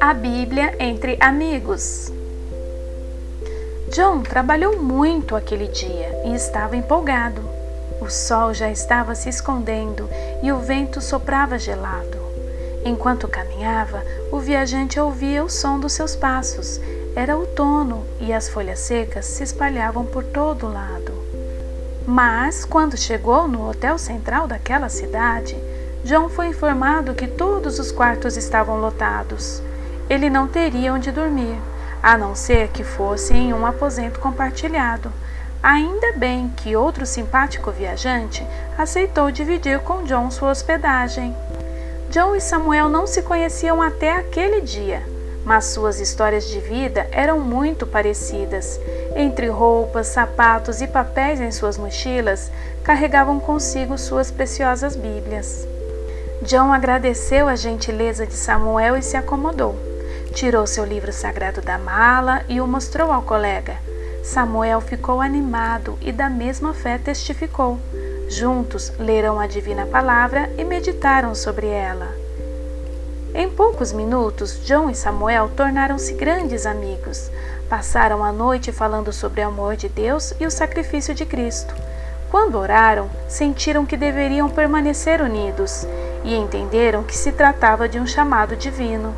A Bíblia entre amigos. John trabalhou muito aquele dia e estava empolgado. O sol já estava se escondendo e o vento soprava gelado. Enquanto caminhava, o viajante ouvia o som dos seus passos. Era outono e as folhas secas se espalhavam por todo lado. Mas, quando chegou no hotel central daquela cidade, John foi informado que todos os quartos estavam lotados ele não teria onde dormir, a não ser que fosse em um aposento compartilhado. Ainda bem que outro simpático viajante aceitou dividir com John sua hospedagem. John e Samuel não se conheciam até aquele dia, mas suas histórias de vida eram muito parecidas. Entre roupas, sapatos e papéis em suas mochilas, carregavam consigo suas preciosas Bíblias. John agradeceu a gentileza de Samuel e se acomodou. Tirou seu livro sagrado da mala e o mostrou ao colega. Samuel ficou animado e da mesma fé testificou. Juntos leram a divina palavra e meditaram sobre ela. Em poucos minutos, John e Samuel tornaram-se grandes amigos. Passaram a noite falando sobre o amor de Deus e o sacrifício de Cristo. Quando oraram, sentiram que deveriam permanecer unidos e entenderam que se tratava de um chamado divino.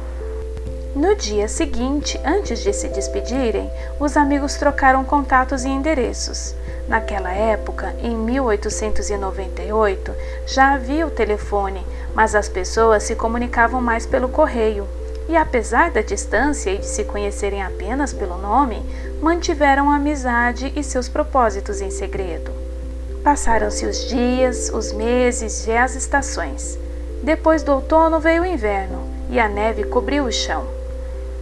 No dia seguinte, antes de se despedirem, os amigos trocaram contatos e endereços. Naquela época, em 1898, já havia o telefone, mas as pessoas se comunicavam mais pelo correio. E apesar da distância e de se conhecerem apenas pelo nome, mantiveram a amizade e seus propósitos em segredo. Passaram-se os dias, os meses e as estações. Depois do outono veio o inverno e a neve cobriu o chão.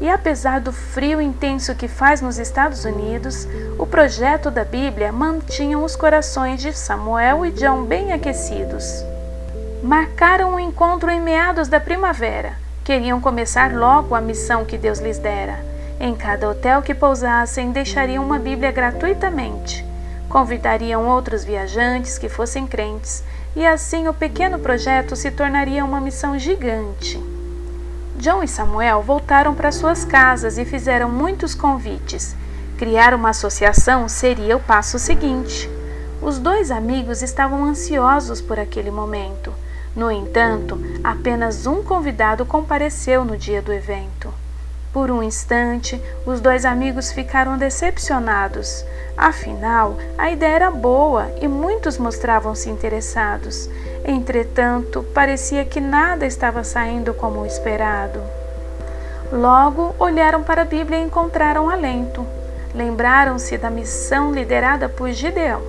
E apesar do frio intenso que faz nos Estados Unidos, o projeto da Bíblia mantinha os corações de Samuel e John bem aquecidos. Marcaram um encontro em meados da primavera. Queriam começar logo a missão que Deus lhes dera. Em cada hotel que pousassem, deixariam uma Bíblia gratuitamente. Convidariam outros viajantes que fossem crentes, e assim o pequeno projeto se tornaria uma missão gigante. John e Samuel voltaram para suas casas e fizeram muitos convites. Criar uma associação seria o passo seguinte. Os dois amigos estavam ansiosos por aquele momento. No entanto, apenas um convidado compareceu no dia do evento. Por um instante, os dois amigos ficaram decepcionados. Afinal, a ideia era boa e muitos mostravam-se interessados. Entretanto, parecia que nada estava saindo como esperado. Logo, olharam para a Bíblia e encontraram alento. Lembraram-se da missão liderada por Gideão,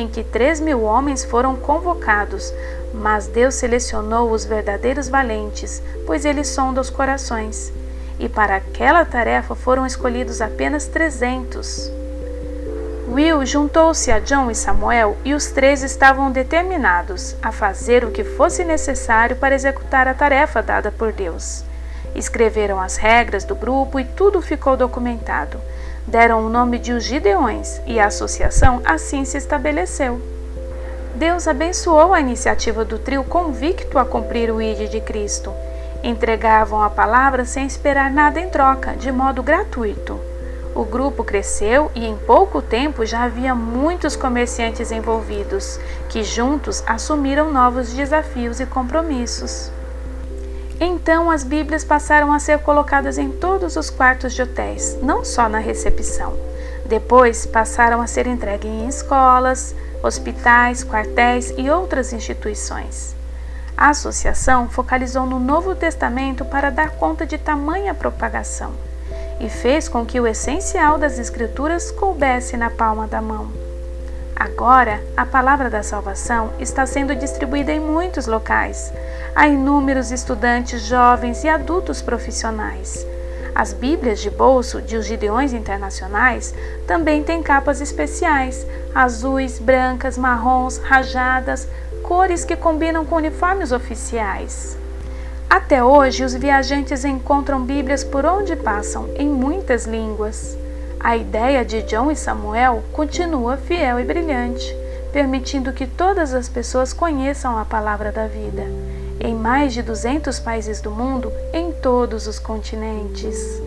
em que três mil homens foram convocados, mas Deus selecionou os verdadeiros valentes, pois ele sonda os corações. E para aquela tarefa foram escolhidos apenas trezentos. Will juntou-se a John e Samuel e os três estavam determinados a fazer o que fosse necessário para executar a tarefa dada por Deus. Escreveram as regras do grupo e tudo ficou documentado. Deram o nome de os Gideões e a associação assim se estabeleceu. Deus abençoou a iniciativa do trio convicto a cumprir o ID de Cristo. Entregavam a palavra sem esperar nada em troca, de modo gratuito. O grupo cresceu e em pouco tempo já havia muitos comerciantes envolvidos, que juntos assumiram novos desafios e compromissos. Então as Bíblias passaram a ser colocadas em todos os quartos de hotéis, não só na recepção. Depois passaram a ser entregues em escolas, hospitais, quartéis e outras instituições. A associação focalizou no Novo Testamento para dar conta de tamanha propagação e fez com que o essencial das Escrituras coubesse na palma da mão. Agora, a palavra da salvação está sendo distribuída em muitos locais. Há inúmeros estudantes jovens e adultos profissionais. As Bíblias de bolso de os Gideões Internacionais também têm capas especiais, azuis, brancas, marrons, rajadas, cores que combinam com uniformes oficiais. Até hoje, os viajantes encontram Bíblias por onde passam, em muitas línguas. A ideia de John e Samuel continua fiel e brilhante. permitindo que todas as pessoas conheçam a palavra da vida, em mais de 200 países do mundo, em todos os continentes.